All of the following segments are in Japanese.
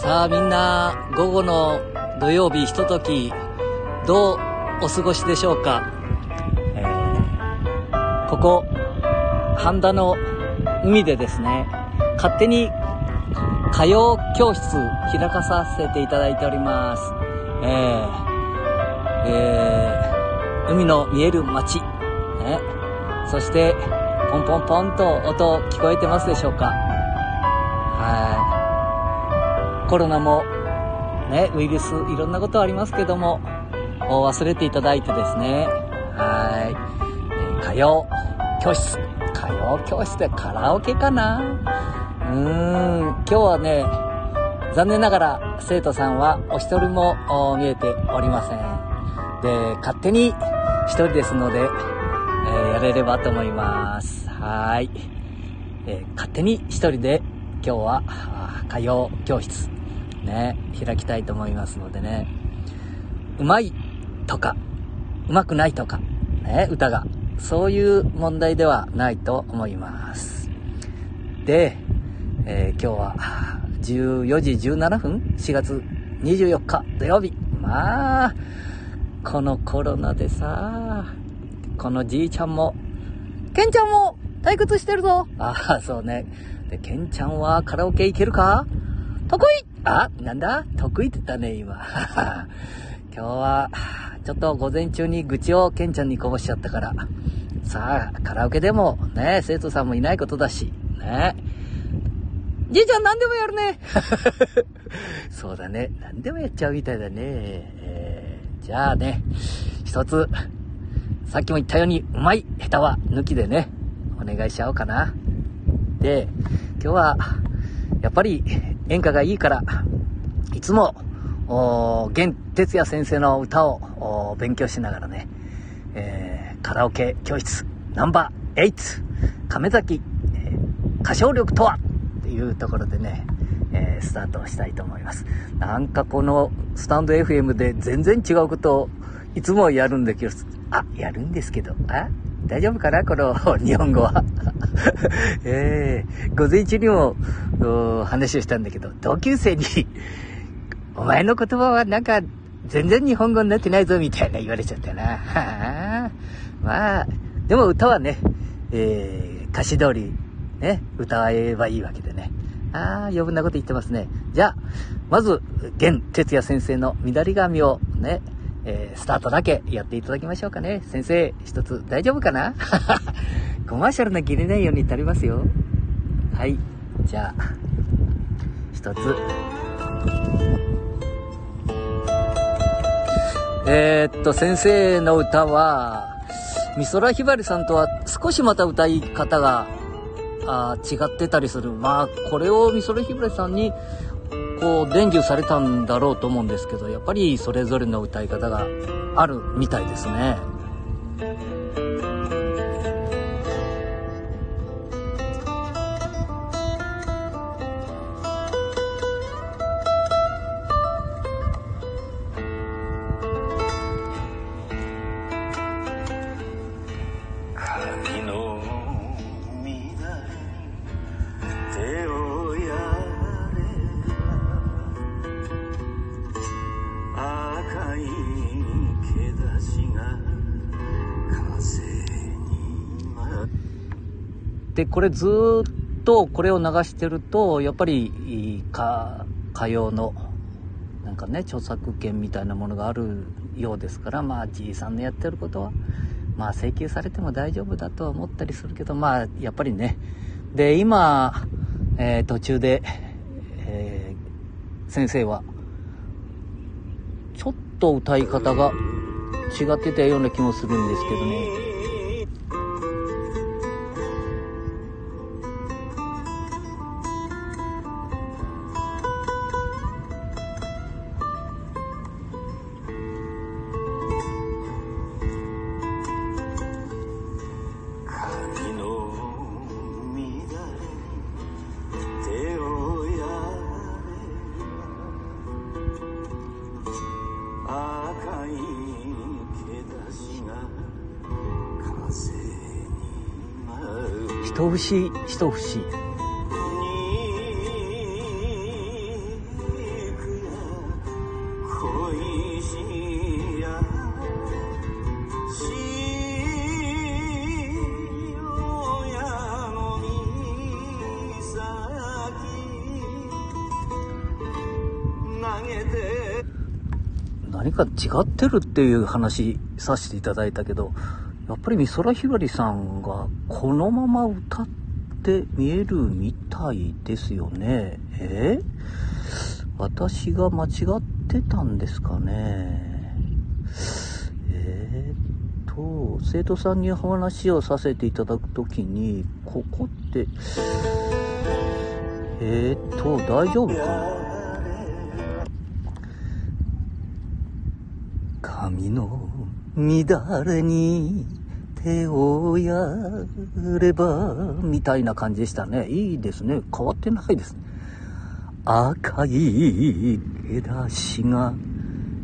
さあみんな午後の土曜日ひとときどうお過ごしでしょうか、えー、ここ半田の海でですね勝手に歌謡教室開かさせていただいております。えー、えー、海の見える街、ね、そしてポンポンポンと音聞こえてますでしょうか？コロナもねウイルスいろんなことありますけども忘れていただいてですね。はい、えー、歌謡教室。歌謡教室でカラオケかな？うーん。今日はね残念ながら生徒さんはお一人も見えておりません。で勝手に一人ですので、えー、やれればと思います。はい、えー、勝手に一人で今日は歌謡教室ね開きたいと思いますのでねうまいとかうまくないとかね歌がそういう問題ではないと思いますで、えー、今日は14時17分 ?4 月24日土曜日。まあ、このコロナでさ、このじいちゃんも、ケンちゃんも退屈してるぞ。ああ、そうね。で、ケンちゃんはカラオケ行けるか？得意あ、なんだ？得意って言ったね、今。今日は、ちょっと午前中に愚痴をケンちゃんにこぼしちゃったから。さあ、カラオケでもね、生徒さんもいないことだし、ね。じいちゃん何でもやるね。そうだね。何でもやっちゃうみたいだね。えー、じゃあね、一つ、さっきも言ったように、うまい、下手は抜きでね、お願いしちゃおうかな。で、今日は、やっぱり演歌がいいから、いつも、玄哲也先生の歌を勉強しながらね、えー、カラオケ教室ナンバー8亀崎、えー、歌唱力とはいうところでね、えー、スタートしたいと思います。なんかこのスタンド FM で全然違うことをいつもやるんだけど、あ、やるんですけど、あ？大丈夫かなこの日本語は？えー、午前中にも話をしたんだけど、同級生にお前の言葉はなんか全然日本語になってないぞみたいな言われちゃったな。はあ、まあ、でも歌はね、えー、歌詞通りね、歌えばいいわけでね。ああ、余分なこと言ってますね。じゃあ、まず、玄哲也先生の乱髪をね、えー、スタートだけやっていただきましょうかね。先生、一つ大丈夫かな？コマーシャルな切れないように足りますよ。はい。じゃあ、一つ。えー、っと、先生の歌は、美空ひばりさんとは少しまた歌い方があ違ってたりする。まあ、これを美空ひばりさんに、こう、伝授されたんだろうと思うんですけど、やっぱりそれぞれの歌い方があるみたいですね。で、これずっとこれを流してると、やっぱり、か、歌謡の、なんかね、著作権みたいなものがあるようですから、まあ、じいさんのやってることは、まあ、請求されても大丈夫だとは思ったりするけど、まあ、やっぱりね。で、今、えー、途中で、えー、先生は、ちょっと歌い方が違ってたような気もするんですけどね。一節一節。何か違ってるっていう話させていただいたけどやっぱり美空ひばりさんがこのまま歌って見えるみたいですよね。え？私が間違ってたんですかね。えー、っと、生徒さんに話をさせていただくときに、ここって、えー、っと、大丈夫かな？髪の乱れに手をやれば、みたいな感じでしたね。いいですね。変わってないですね。赤い枝しが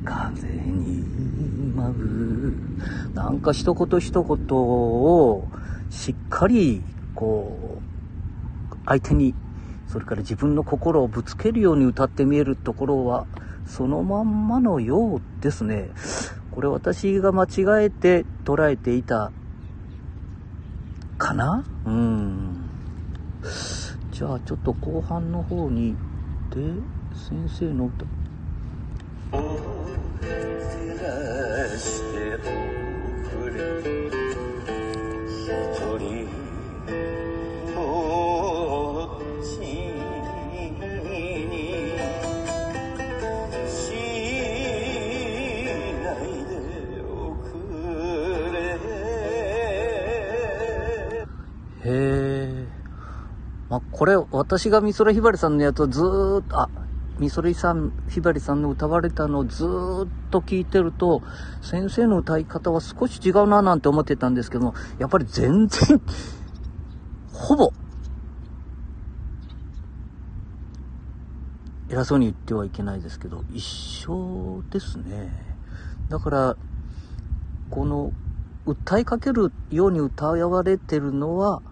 風に舞う。なんか一言一言をしっかり、こう、相手に、それから自分の心をぶつけるように歌ってみえるところは、そのまんまのようですね。これ私が間違えて捉えていたかな？うん。じゃあちょっと後半の方にで先生の歌えまあ、これ、私が美空ひばりさんのやつをずっと、あ、美空さん、ひばりさんの歌われたのをずっと聞いてると、先生の歌い方は少し違うななんて思ってたんですけども、やっぱり全然、ほぼ、偉そうに言ってはいけないですけど、一緒ですね。だから、この、歌いかけるように歌われてるのは、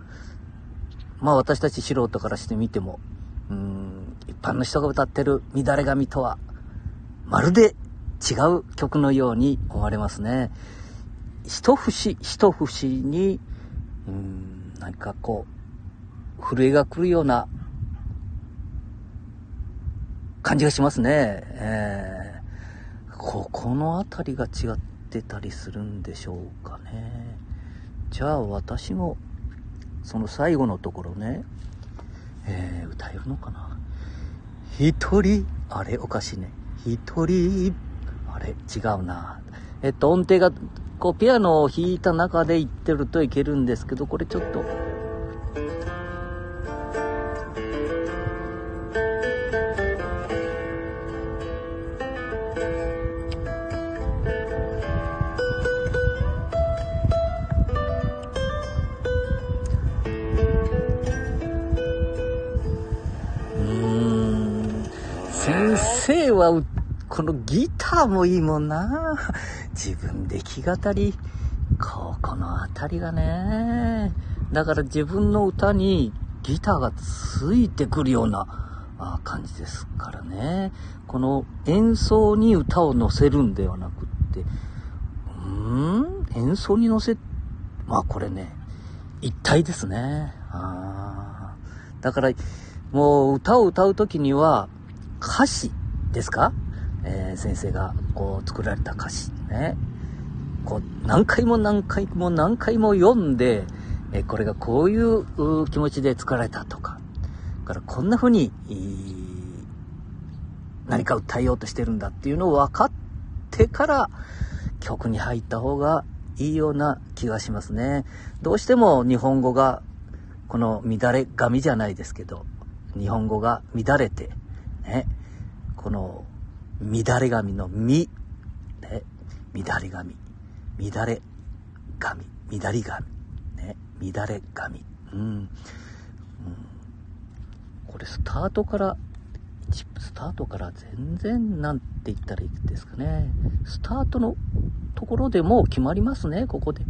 まあ私たち素人からしてみても、うん、一般の人が歌ってる乱れ髪とは、まるで違う曲のように思われますね。一節一節に、うん、何かこう、震えが来るような感じがしますね。えー、ここの辺りが違ってたりするんでしょうかね。じゃあ私もその最後のところね、えー、歌えるのかな？一人、あれおかしいね。一人、あれ違うな。えっと、音程が、こう、ピアノを弾いた中で言ってるといけるんですけど、これちょっと、生は、このギターもいいもんな。自分で弾き語り。ここのあたりがね。だから自分の歌にギターがついてくるような感じですからね。この演奏に歌を乗せるんではなくって、うーん？演奏に乗せ、まあこれね、一体ですね。あだから、もう歌を歌うときには歌詞ですか？えー、先生がこう作られた歌詞ね。こう何回も何回も何回も読んで、えー、これがこういう気持ちで作られたとか、からこんな風に、何か訴えようとしてるんだっていうのを分かってから曲に入った方がいいような気がしますね。どうしても日本語がこの乱れ髪じゃないですけど、日本語が乱れて、ね、この、乱れ髪のみ、ね、乱れ髪、乱れ髪、乱り髪、ね、乱れ髪、うん、うん。これスタートから、スタートから全然なんて言ったらいいですかね。スタートのところでもう決まりますね、ここで。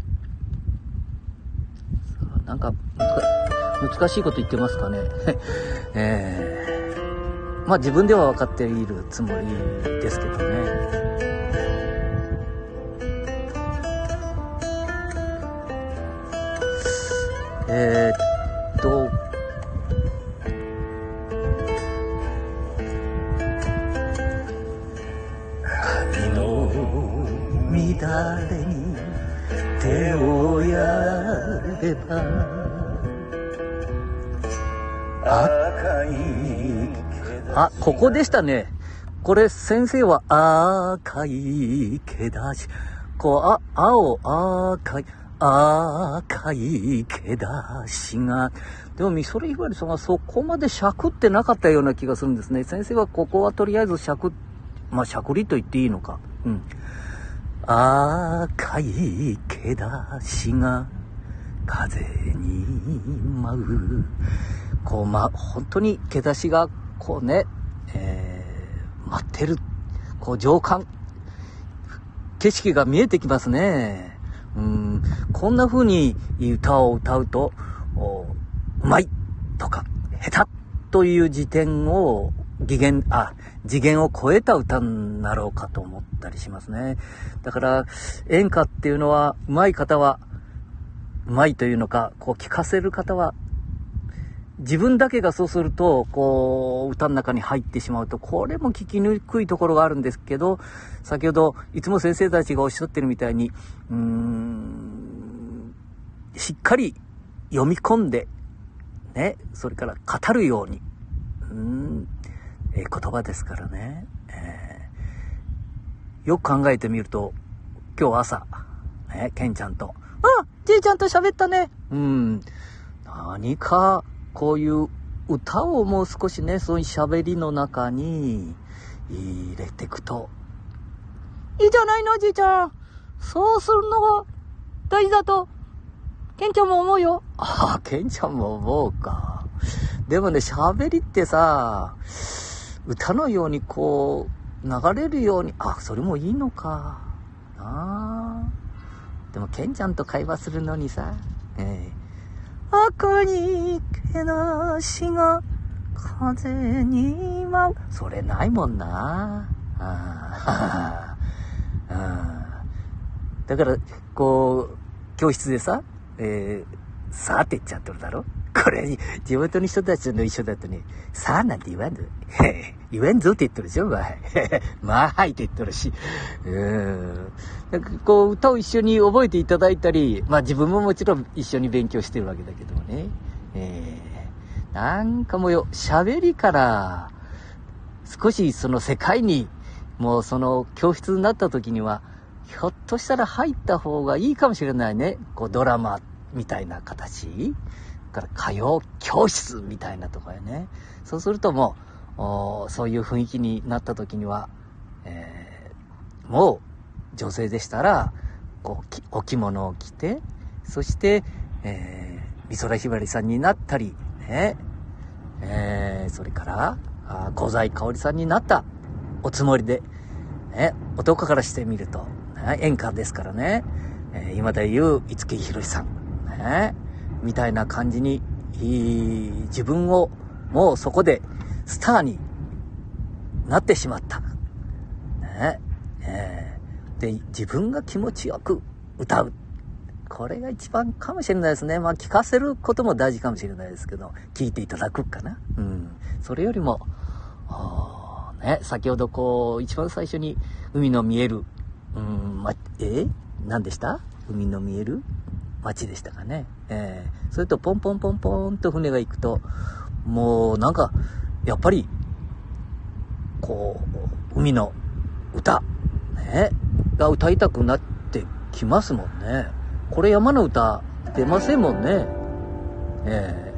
なんか難しいこと言ってますかね。えー。まあ自分では分かっているつもりですけどね。えー、っと、髪の乱れに手をやれば赤いあ、ここでしたね。これ先生は赤い毛だし、こう、あ、青、赤い、赤い毛だしが、でも、みそれひばりさんはそこまでしゃくってなかったような気がするんですね。先生はここはとりあえずしゃく、まあ、しゃくりと言っていいのか。うん。赤い毛だしが風に舞う。こう、ま、本当に毛出しが、こうね、えー、待ってる。こう、情感。景色が見えてきますね。うん、こんな風に歌を歌うと、うまいとか、下手という時点を、次元、あ、次元を超えた歌になろうかと思ったりしますね。だから、演歌っていうのは、上手い方は、うまいというのか、こう聞かせる方は、自分だけがそうすると、こう、歌の中に入ってしまうと、これも聞きにくいところがあるんですけど、先ほど、いつも先生たちがおっしゃってるみたいに、うーん、しっかり読み込んで、ね、それから語るように、うん、えー、言葉ですからね、えー、よく考えてみると、今日朝、ね、ケンちゃんと、あじいちゃんと喋ったね。うん。何か、こういう歌をもう少しね、そういう喋りの中に入れていくと、いいじゃないの、じいちゃん。そうするのが大事だと、ケンちゃんも思うよ。ああ、ケンちゃんも思うか。でもね、喋りってさ、歌のようにこう、流れるように、あ、それもいいのか。なあ。でも、ケンちゃんと会話するのにさ、えー、赤に毛なしが風に舞う。それないもんな。あ あだから、こう、教室でさ、えー、さあって言っちゃってるだろ？これ、地元の人たちの一緒だとね、さあなんて言わんぞ。言わんぞって言ってるでしょ、まあ。まあ、はいって言ってるし。うん。なんかこう、歌を一緒に覚えていただいたり、まあ自分ももちろん一緒に勉強してるわけだけどもね。えー、なんかもうよ、喋りから、少しその世界に、もうその教室になった時には、ひょっとしたら入った方がいいかもしれないね。こうドラマみたいな形。から歌謡教室みたいなところね。そうするともう、そういう雰囲気になった時には、えー、もう女性でしたら、こう、お着物を着て、そして、えー、美空ひばりさんになったり、ね、えー、それから、あ小細香織さんになったおつもりで、ね、男からしてみると、ね、演歌ですからね、えー、今で言う五木ひろしさん、ね、みたいな感じに、自分をもうそこでスターになってしまった。ねえー、で、自分が気持ちよく歌う。これが一番かもしれないですね。まあ聞かせることも大事かもしれないですけど、聞いていただくかな。うん。それよりも、ね、先ほどこう、一番最初に海の見える、うん、ま、え？何でした？海の見える？町でしたかね。えー、それとポンポンポンポンと船が行くと、もうなんか、やっぱり、こう、海の歌、ね、が歌いたくなってきますもんね。これ山の歌出ませんもんね。え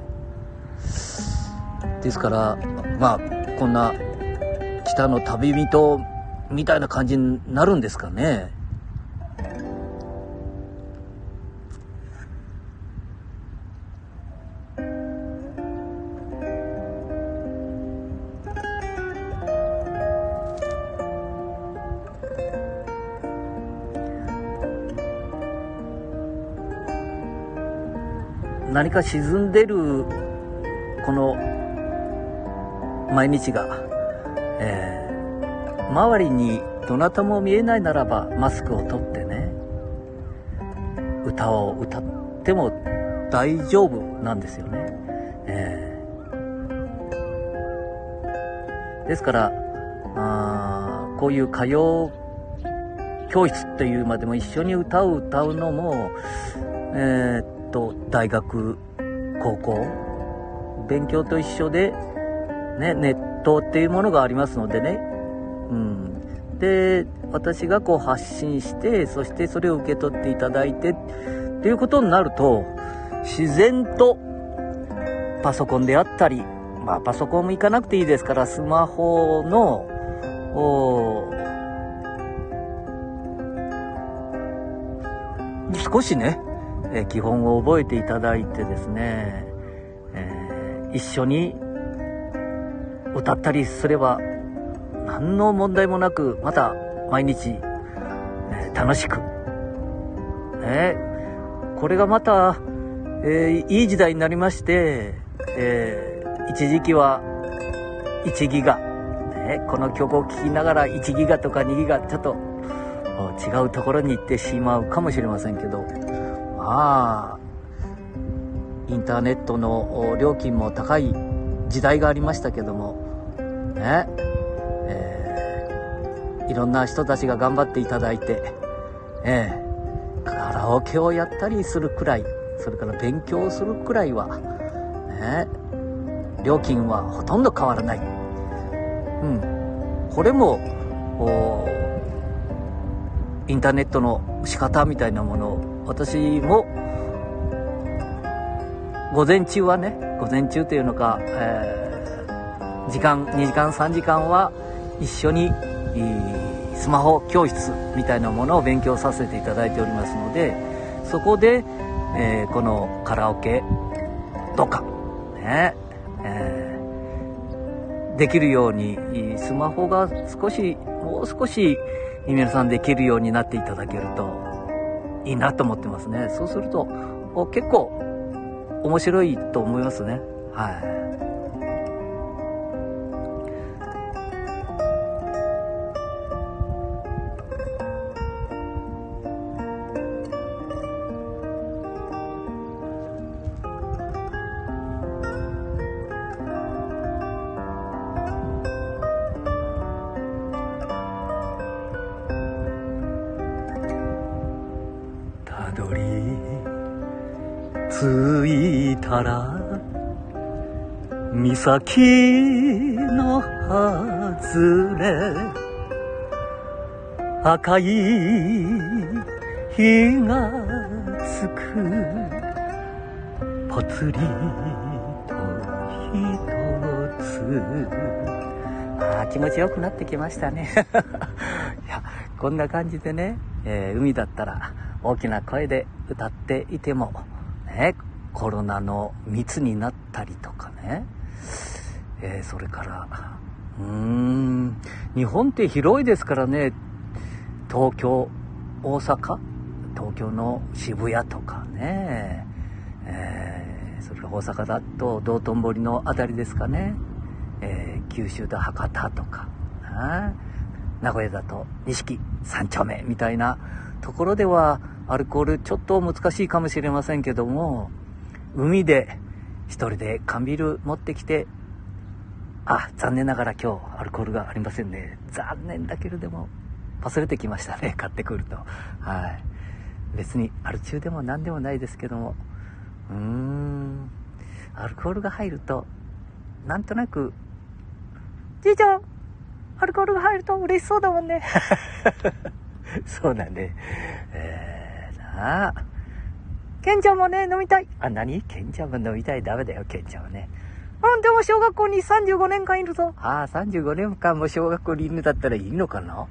ー、ですから、まあ、こんな北の旅人みたいな感じになるんですかね。何か沈んでるこの毎日が、えー、周りにどなたも見えないならばマスクを取ってね歌を歌っても大丈夫なんですよね。えー、ですからあこういう歌謡教室っていうまでも一緒に歌を歌うのも、えー、と大学、高校、勉強と一緒で、ね、ネットっていうものがありますのでね、うん。で、私がこう発信して、そしてそれを受け取っていただいて、っていうことになると、自然とパソコンであったり、まあパソコンも行かなくていいですから、スマホの、少しね、え基本を覚えていただいてですね、えー、一緒に歌ったりすれば何の問題もなくまた毎日、えー、楽しく、ね、これがまた、えー、いい時代になりまして、え一時期は1ギガ、ね、この曲を聴きながら1ギガとか2ギガちょっと違うところに行ってしまうかもしれませんけどまあインターネットの料金も高い時代がありましたけどもねえー、いろんな人たちが頑張っていただいて、えー、カラオケをやったりするくらいそれから勉強するくらいは、ね、料金はほとんど変わらない。うん。これも、インターネットの仕方みたいなものを私も午前中はね午前中というのか、えー、時間2時間3時間は一緒にスマホ教室みたいなものを勉強させていただいておりますのでそこで、えー、このカラオケとかね、えー、できるようにスマホが少しもう少し皆さんできるようになっていただけるといいなと思ってますね。そうすると結構面白いと思いますね。はい。着いたら岬の外れ赤い日がつく。ぽつりと一つ。ああ気持ちよくなってきましたね。いやこんな感じでね、えー、海だったら大きな声で歌っていても、ね、コロナの密になったりとかね、えー、それから、うーん、日本って広いですからね、東京、大阪、東京の渋谷とかね、えー、それから大阪だと道頓堀の辺りですかね、えー、九州だ博多とか、名古屋だと錦三丁目みたいなところではアルコールちょっと難しいかもしれませんけども、海で一人で缶ビール持ってきて、あ、残念ながら今日アルコールがありませんね。残念だけれども、忘れてきましたね、買ってくると。はい。別にアル中でも何でもないですけども、うーん、アルコールが入ると、なんとなく、じいちゃん、アルコールが入ると嬉しそうだもんね。そうなんで、えーああ。ケンちゃんもね、飲みたい。あ、何？ケンちゃんも飲みたい？ダメだよ、ケンちゃんはね。うん、でも小学校に35年間いるぞ。ああ、35年間も小学校にいるんだったらいいのかな？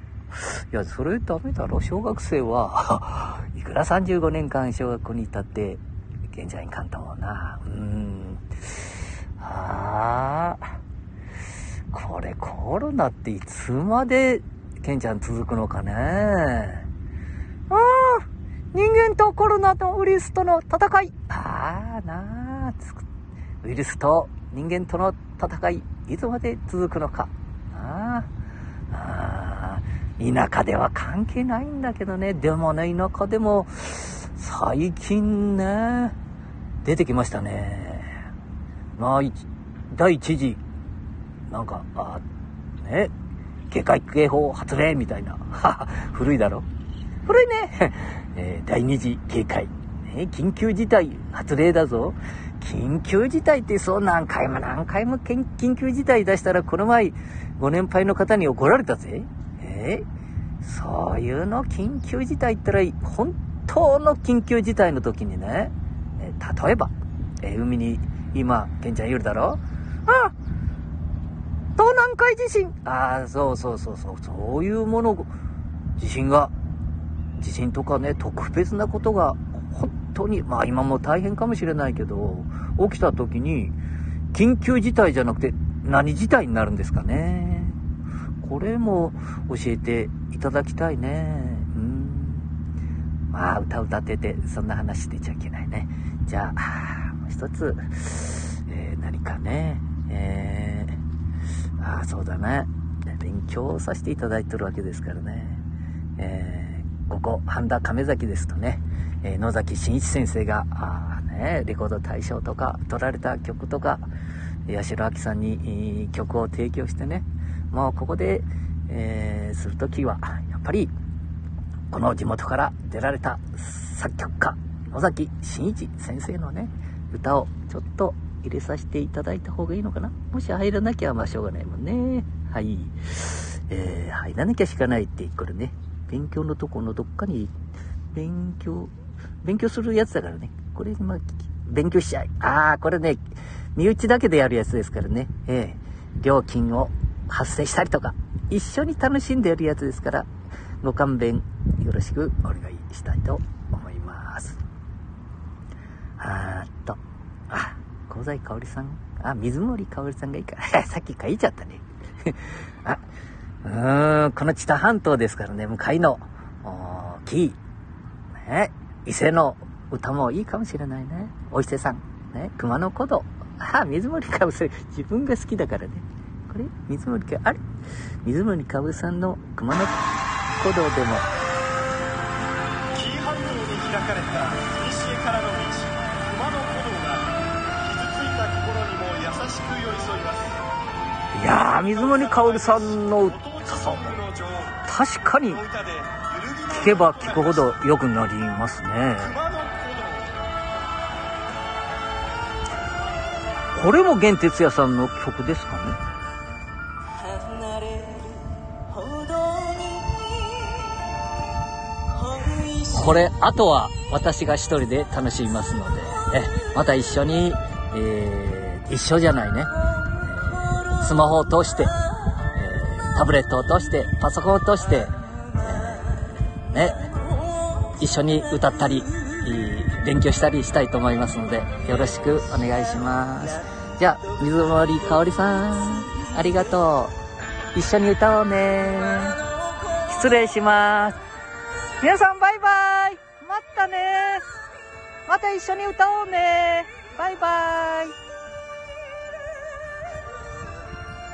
いや、それダメだろ。小学生は いくら35年間小学校にいたって、ケンちゃんいかんと思うな。うん。ああ。これコロナっていつまでケンちゃん続くのかね。人間とコロナとウイルスとの戦い。ああ、なあ、ウイルスと人間との戦い、いつまで続くのか。ああ、田舎では関係ないんだけどね。でもね、田舎でも、最近ね、出てきましたね。まあ、第一次、なんか、あね、警戒警報発令みたいな。古いだろ古いね。えー、第二次警戒、ね、緊急事態発令だぞ。緊急事態ってそう何回も何回も緊急事態出したらこの前ご年配の方に怒られたぜ。えそういうの緊急事態ったら本当の緊急事態の時にね、え例えば、え海に今、ケンちゃんいるだろあ東南海地震。ああ、そうそうそうそう、そういうもの、地震が、地震とかね、特別なことが、本当に、まあ今も大変かもしれないけど、起きた時に、緊急事態じゃなくて、何事態になるんですかね。これも教えていただきたいね。うん。まあ、歌歌ってて、そんな話してちゃいけないね。じゃあ、もう一つ、えー、何かね、えー、ああ、そうだね。勉強させていただいてるわけですからね。えー、ここ、半田亀崎ですとね、え、野崎真一先生が、あね、レコード大賞とか、取られた曲とか、八代亜紀さんに曲を提供してね、もうここで、えー、するときは、やっぱり、この地元から出られた作曲家、野崎真一先生のね、歌をちょっと入れさせていただいた方がいいのかなもし入らなきゃまあしょうがないもんね。はい。えー、入らなきゃしかないって、これね、勉強のとこのどっかに、勉強、勉強するやつだからね。これ、まあ、勉強しちゃい。ああ、これね、身内だけでやるやつですからね。ええ、料金を発生したりとか、一緒に楽しんでやるやつですから、ご勘弁よろしくお願いしたいと思います。あーっと、あ、香西かおりさん、あ、水森かおりさんがいいか。さっき書いちゃったね。あ、うーん、この知多半島ですからね、向かいの、大きい、ね、伊勢の歌もいいかもしれないね。お伊勢さん、ね、熊野古道。あ、水森かおりさん、自分が好きだからね。これ水森か、あれ？水森かおりさんの熊野古道でも。紀伊半島に開かれた西からの道、熊野古道が傷ついた心にも優しく寄り添います。いやー、水森かおりさんの歌、確かに聞けば聞くほど良くなりますね。これも源哲也さんの曲ですかねこれ、あとは私が一人で楽しみますので、え、また一緒に、えー、一緒じゃないね。スマホを通して、タブレットを通して、パソコンを通して、えー、ね、一緒に歌ったり、勉強したりしたいと思いますので、よろしくお願いします。じゃあ、水森かおりさん、ありがとう。一緒に歌おうね。失礼します。皆さんバイバイまたねまた一緒に歌おうねバイバイ